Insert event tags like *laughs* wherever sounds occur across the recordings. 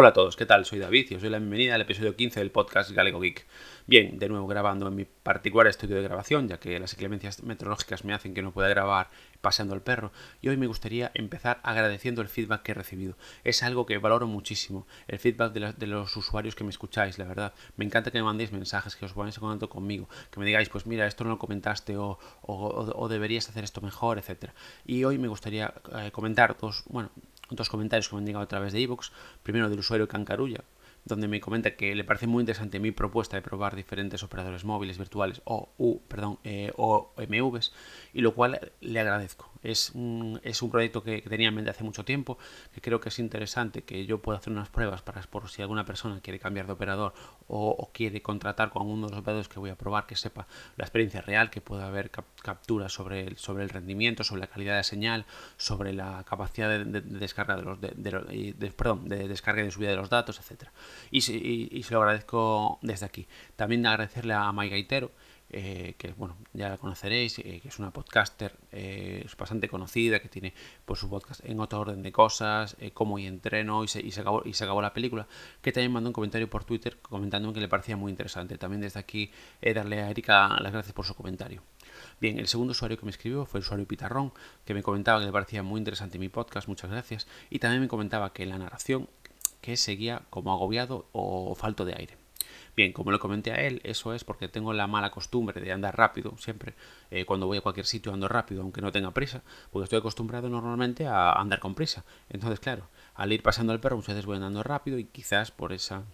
Hola a todos, ¿qué tal? Soy David y os doy la bienvenida al episodio 15 del podcast Galego Geek. Bien, de nuevo grabando en mi particular estudio de grabación, ya que las inclemencias meteorológicas me hacen que no pueda grabar paseando al perro, y hoy me gustaría empezar agradeciendo el feedback que he recibido. Es algo que valoro muchísimo, el feedback de, los usuarios que me escucháis, la verdad. Me encanta que me mandéis mensajes, que os ponéis en contacto conmigo, que me digáis, pues mira, esto no lo comentaste o, o, deberías hacer esto mejor, etc. Y hoy me gustaría eh, comentar dos, bueno, dos comentarios que me han llegado a través de iVoox. Primero del usuario Cancarulla, donde me comenta que le parece muy interesante mi propuesta de probar diferentes operadores móviles virtuales o, U, perdón, eh, o MVs, y lo cual le agradezco. Es un, es un proyecto que, tenía en mente hace mucho tiempo, que creo que es interesante que yo pueda hacer unas pruebas para por si alguna persona quiere cambiar de operador o, quiere contratar con uno de los operadores que voy a probar, que sepa la experiencia real, que pueda haber capturas sobre el, sobre el rendimiento, sobre la calidad de señal, sobre la capacidad de, descarga de los de, perdón, de descarga y de subida de los datos, etcétera. Y, y, se lo agradezco desde aquí. También agradecerle a Mike Gaitero, eh, que bueno, ya la conoceréis, eh, que es una podcaster eh, bastante conocida, que tiene por su podcast en otro orden de cosas, cómo y entreno y se, y, se acabó, y se acabó la película, que también mandó un comentario por Twitter comentando que le parecía muy interesante. También desde aquí darle a Erika las gracias por su comentario. Bien, el segundo usuario que me escribió fue el usuario Pitarrón, que me comentaba que le parecía muy interesante mi podcast, muchas gracias, y también me comentaba que la narración que seguía como agobiado o falto de aire. Bien, como le comenté a él, eso es porque tengo la mala costumbre de andar rápido, siempre. Eh, cuando voy a cualquier sitio ando rápido, aunque no tenga prisa, porque estoy acostumbrado normalmente a andar con prisa. Entonces, claro, al ir pasando el perro, muchas veces voy andando rápido y quizás por esa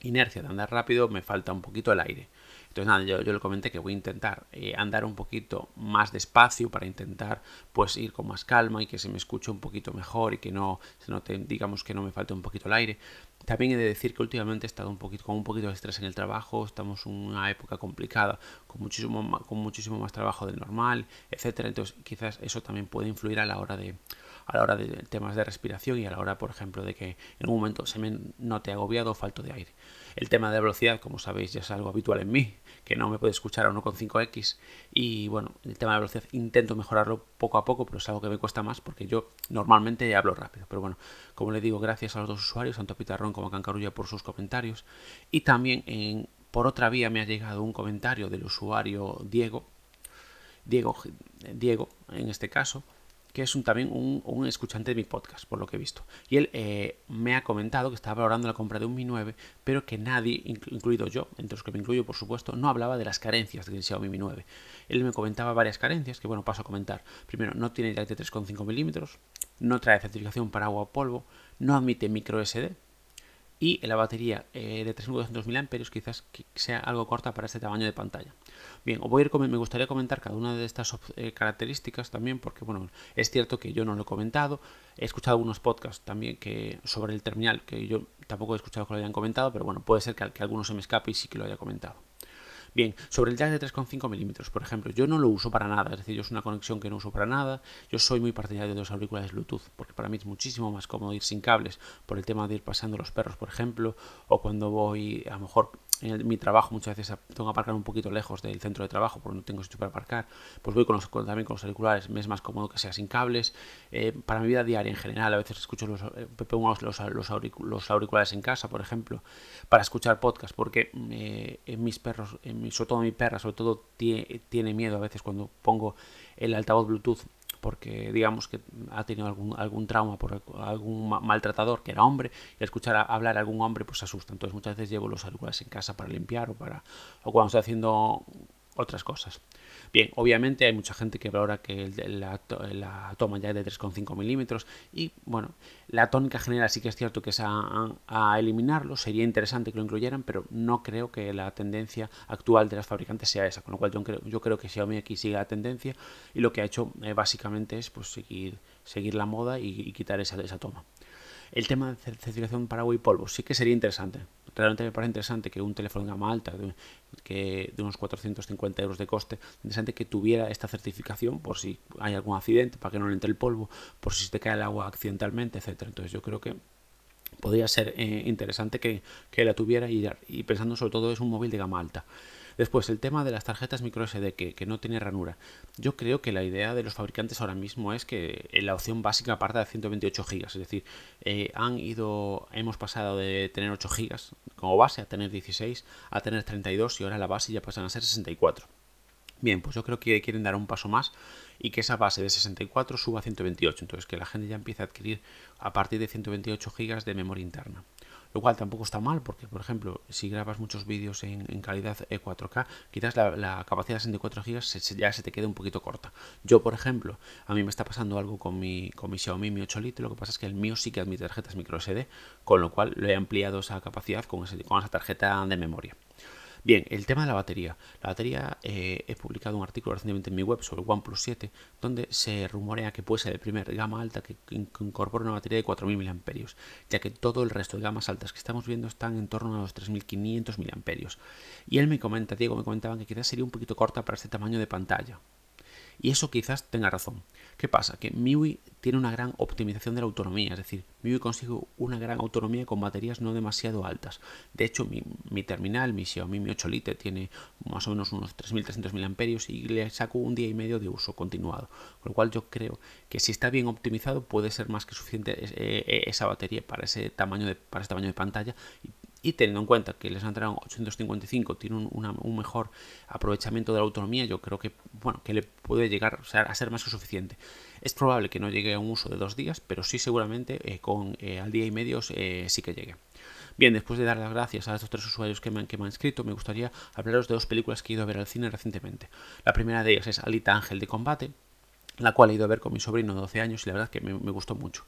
inercia de andar rápido me falta un poquito el aire. Entonces nada, yo, le comenté que voy a intentar eh, andar un poquito más despacio para intentar pues ir con más calma y que se me escuche un poquito mejor y que no se note, digamos que no me falte un poquito el aire. También he de decir que últimamente he estado un poquito, con un poquito de estrés en el trabajo, estamos en una época complicada, con muchísimo, más, con muchísimo más trabajo del normal, etcétera. Entonces quizás eso también puede influir a la hora de a la hora de temas de respiración y a la hora, por ejemplo, de que en un momento se me note agobiado o falto de aire. El tema de velocidad, como sabéis, ya es algo habitual en mí, que no me puede escuchar a 1,5x. Y bueno, el tema de velocidad intento mejorarlo poco a poco, pero es algo que me cuesta más porque yo normalmente hablo rápido. Pero bueno, como le digo, gracias a los dos usuarios, tanto a Pitarrón como a Cancarulla, por sus comentarios. Y también en, por otra vía me ha llegado un comentario del usuario Diego. Diego, Diego, en este caso, que es un, también un, escuchante de mi podcast, por lo que he visto. Y él eh, me ha comentado que estaba valorando la compra de un Mi 9, pero que nadie, incluido yo, entre los que me incluyo por supuesto, no hablaba de las carencias del Xiaomi Mi 9. Él me comentaba varias carencias, que bueno, paso a comentar. Primero, no tiene de 3,5 milímetros, no trae certificación para agua o polvo, no admite micro SD, y la batería eh, de 3200 mAh quizás sea algo corta para este tamaño de pantalla. Bien, voy a ir, me gustaría comentar cada una de estas eh, características también porque bueno, es cierto que yo no lo he comentado, he escuchado algunos podcasts también que sobre el terminal que yo tampoco he escuchado que lo hayan comentado, pero bueno, puede ser que, que alguno se me escape y sí que lo haya comentado. Bien, sobre el jack de 3,5 milímetros, por ejemplo, yo no lo uso para nada, es decir, yo es una conexión que no uso para nada. Yo soy muy partidario de los auriculares Bluetooth, porque para mí es muchísimo más cómodo ir sin cables, por el tema de ir pasando los perros, por ejemplo, o cuando voy a lo mejor en mi trabajo muchas veces tengo que aparcar un poquito lejos del centro de trabajo porque no tengo sitio para aparcar, pues voy con los, también con los auriculares, me es más cómodo que sea sin cables. Eh, para mi vida diaria en general, a veces escucho los, eh, los, auriculares en casa, por ejemplo, para escuchar podcast, porque eh, mis perros, en sobre todo mi perra, sobre todo tiene, miedo a veces cuando pongo el altavoz Bluetooth porque digamos que ha tenido algún, algún trauma por algún maltratador que era hombre y escuchar hablar a algún hombre pues asusta. Entonces muchas veces llevo los auriculares en casa para limpiar o para o cuando estoy haciendo otras cosas. Bien, obviamente hay mucha gente que valora que la, toma ya es de 3,5 milímetros y bueno, la tónica general sí que es cierto que es a, eliminarlo, sería interesante que lo incluyeran, pero no creo que la tendencia actual de las fabricantes sea esa, con lo cual yo creo, yo creo que Xiaomi aquí sigue la tendencia y lo que ha hecho eh, básicamente es pues seguir, seguir la moda y, quitar esa, esa toma. El tema de certificación para agua y polvo sí que sería interesante. Realmente me parece interesante que un teléfono de gama alta, de, que, de unos 450 euros de coste, interesante que tuviera esta certificación por si hay algún accidente, para que no le entre el polvo, por si se te cae el agua accidentalmente, etcétera. Entonces yo creo que podría ser eh, interesante que, la tuviera y, pensando sobre todo es un móvil de gama alta. Después, el tema de las tarjetas microSD que, que no tiene ranura. Yo creo que la idea de los fabricantes ahora mismo es que la opción básica parta de 128 GB. Es decir, eh, han ido, hemos pasado de tener 8 GB como base a tener 16, a tener 32 y ahora la base ya pasan a ser 64. Bien, pues yo creo que quieren dar un paso más y que esa base de 64 suba a 128. Entonces que la gente ya empiece a adquirir a partir de 128 GB de memoria interna. Lo cual tampoco está mal porque, por ejemplo, si grabas muchos vídeos en, calidad 4K, quizás la, capacidad de 64 GB ya se te quede un poquito corta. Yo, por ejemplo, a mí me está pasando algo con mi, con mi Xiaomi Mi 8 Lite, lo que pasa es que el mío sí que admite tarjetas micro SD, con lo cual lo he ampliado esa capacidad con esa tarjeta de memoria. Bien, el tema de la batería. La batería, eh, he publicado un artículo recientemente en mi web sobre OnePlus 7, donde se rumorea que puede ser el primer gama alta que, incorpora una batería de 4.000 mAh, ya que todo el resto de gamas altas que estamos viendo están en torno a los 3.500 mAh. Y él me comenta, Diego, me comentaban que quizás sería un poquito corta para este tamaño de pantalla. Y eso quizás tenga razón. ¿Qué pasa? Que MIUI tiene una gran optimización de la autonomía, es decir, MIUI consigue una gran autonomía con baterías no demasiado altas. De hecho, mi, terminal, mi Xiaomi Mi 8 Lite, tiene más o menos unos 3.300 mAh y le saco un día y medio de uso continuado. Con lo cual yo creo que si está bien optimizado puede ser más que suficiente eh, esa batería para ese tamaño de, para ese tamaño de pantalla teniendo en cuenta que el Snapdragon 855 tiene un, mejor aprovechamiento de la autonomía, yo creo que, bueno, que le puede llegar a ser más que suficiente. Es probable que no llegue a un uso de dos días, pero sí seguramente eh, con eh, al día y medio eh, sí que llegue. Bien, después de dar las gracias a estos tres usuarios que me, han, que me han escrito, me gustaría hablaros de dos películas que he ido a ver al cine recientemente. La primera de ellas es Alita Ángel de Combate, la cual he ido a ver con mi sobrino de 12 años y la verdad que me gustó mucho.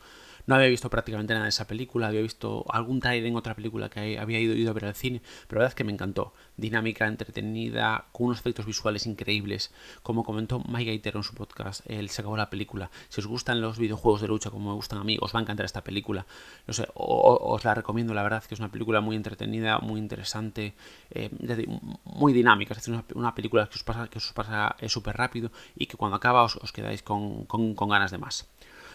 No había visto prácticamente nada de esa película, había visto algún trailer en otra película que había ido, a ver al cine, pero la verdad es que me encantó. Dinámica, entretenida, con unos efectos visuales increíbles. Como comentó Mike Gaiter en su podcast, él se acabó la película. Si os gustan los videojuegos de lucha como me gustan a mí, os va a encantar esta película. No sé, os la recomiendo, la verdad, que es una película muy entretenida, muy interesante, eh, muy dinámica. Es decir, una, película que os pasa, que os pasa súper rápido y que cuando acaba os, quedáis con ganas de más.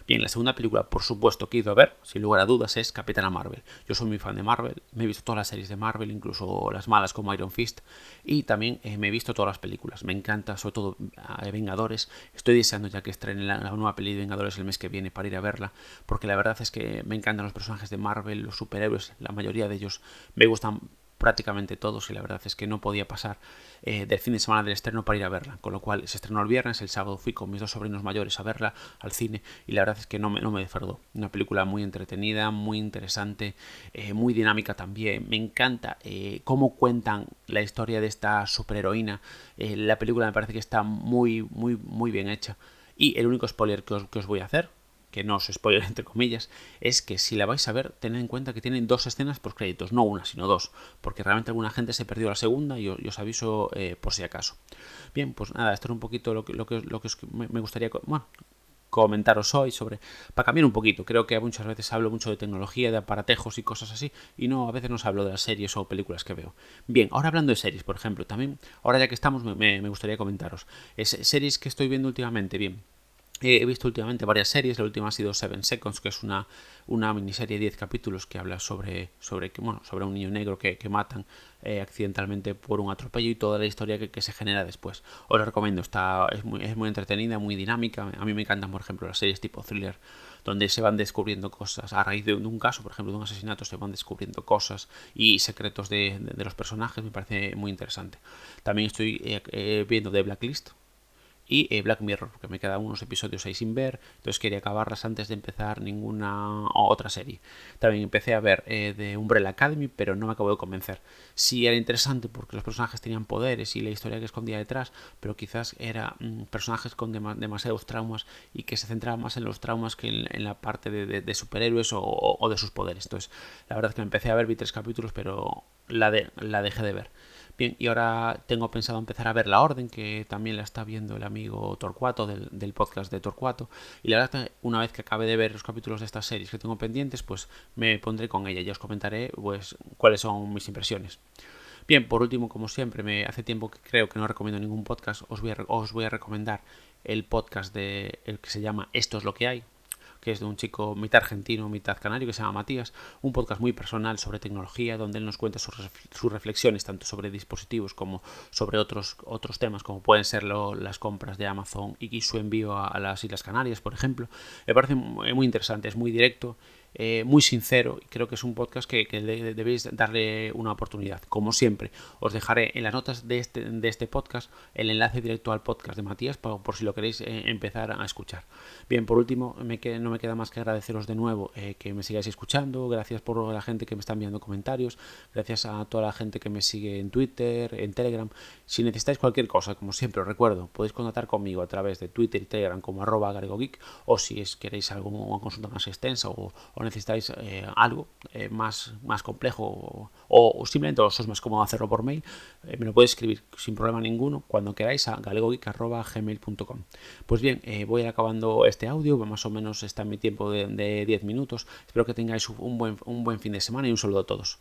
Bien, la segunda película, por supuesto, que he ido a ver, sin lugar a dudas, es Capitana Marvel. Yo soy muy fan de Marvel, me he visto todas las series de Marvel, incluso las malas como Iron Fist, y también eh, me he visto todas las películas. Me encanta, sobre todo, Vengadores. Estoy deseando ya que estrene la, la, nueva peli de Vengadores el mes que viene para ir a verla, porque la verdad es que me encantan los personajes de Marvel, los superhéroes, la mayoría de ellos me gustan prácticamente todos y la verdad es que no podía pasar eh, del fin de semana del estreno para ir a verla, con lo cual se estrenó el viernes, el sábado fui con mis dos sobrinos mayores a verla al cine y la verdad es que no me, no me. Una película muy entretenida, muy interesante, eh, muy dinámica también. Me encanta eh, cómo cuentan la historia de esta superheroína. la película me parece que está muy, muy, muy bien hecha. Y el único spoiler que os voy a hacer, que no os spoiler *laughs* entre comillas, es que si la vais a ver, tened en cuenta que tienen dos escenas por créditos, no una, sino dos, porque realmente alguna gente se perdió la segunda y os, aviso eh, por si acaso. Bien, pues nada, esto es un poquito lo que, lo que, lo que me gustaría bueno, comentaros hoy sobre, para cambiar un poquito, creo que muchas veces hablo mucho de tecnología, de aparatejos y cosas así, y no, a veces no os hablo de las series o películas que veo. Bien, ahora hablando de series, por ejemplo, también, ahora ya que estamos, me, me gustaría comentaros, es, series que estoy viendo últimamente, bien, He visto últimamente varias series, la última ha sido Seven Seconds, que es una, una miniserie de 10 capítulos que habla sobre, sobre, bueno, sobre un niño negro que, que matan eh, accidentalmente por un atropello y toda la historia que, que, se genera después. Os la recomiendo, está, es, muy, es muy entretenida, muy dinámica. A mí me encantan, por ejemplo, las series tipo thriller, donde se van descubriendo cosas. A raíz de, un caso, por ejemplo, de un asesinato, se van descubriendo cosas y secretos de, de, los personajes, me parece muy interesante. También estoy eh, eh, viendo The Blacklist, y eh, Black Mirror, porque me quedan unos episodios ahí sin ver, entonces quería acabarlas antes de empezar ninguna otra serie. También empecé a ver eh, de Umbrella Academy, pero no me acabo de convencer. Sí era interesante porque los personajes tenían poderes y la historia que escondía detrás, pero quizás eran mm, personajes con demasiados traumas y que se centraban más en los traumas que en, la parte de, superhéroes o, de sus poderes. Entonces, la verdad es que me empecé a ver, vi tres capítulos, pero la, de, la dejé de ver. Bien, y ahora tengo pensado empezar a ver La Orden, que también la está viendo el amigo Torcuato del, podcast de Torcuato. Y la verdad, una vez que acabe de ver los capítulos de estas series que tengo pendientes, pues me pondré con ella y os comentaré pues cuáles son mis impresiones. Bien, por último, como siempre, me hace tiempo que creo que no recomiendo ningún podcast, os voy a, os voy a recomendar el podcast de el que se llama Esto es lo que hay, que es de un chico mitad argentino, mitad canario, que se llama Matías, un podcast muy personal sobre tecnología, donde él nos cuenta sus, reflexiones tanto sobre dispositivos como sobre otros, otros temas, como pueden ser las compras de Amazon y su envío a, a las Islas Canarias, por ejemplo. Me parece muy interesante, es muy directo eh, muy sincero creo que es un podcast que, debéis darle una oportunidad. Como siempre, os dejaré en las notas de este, de este podcast el enlace directo al podcast de Matías por, por si lo queréis eh, empezar a escuchar. Bien, por último, me no me queda más que agradeceros de nuevo eh, que me sigáis escuchando, gracias por la gente que me está enviando comentarios, gracias a toda la gente que me sigue en Twitter, en Telegram. Si necesitáis cualquier cosa, como siempre os recuerdo, podéis contactar conmigo a través de Twitter y Telegram como arroba geek o si es, queréis alguna consulta más extensa o o necesitáis eh, algo eh, más, más complejo o, simplemente os es más cómodo hacerlo por mail, eh, me lo podéis escribir sin problema ninguno cuando queráis a galegogeek.gmail.com. Pues bien, voy acabando este audio, más o menos está mi tiempo de, de 10 minutos. Espero que tengáis un buen, un buen fin de semana y un saludo a todos.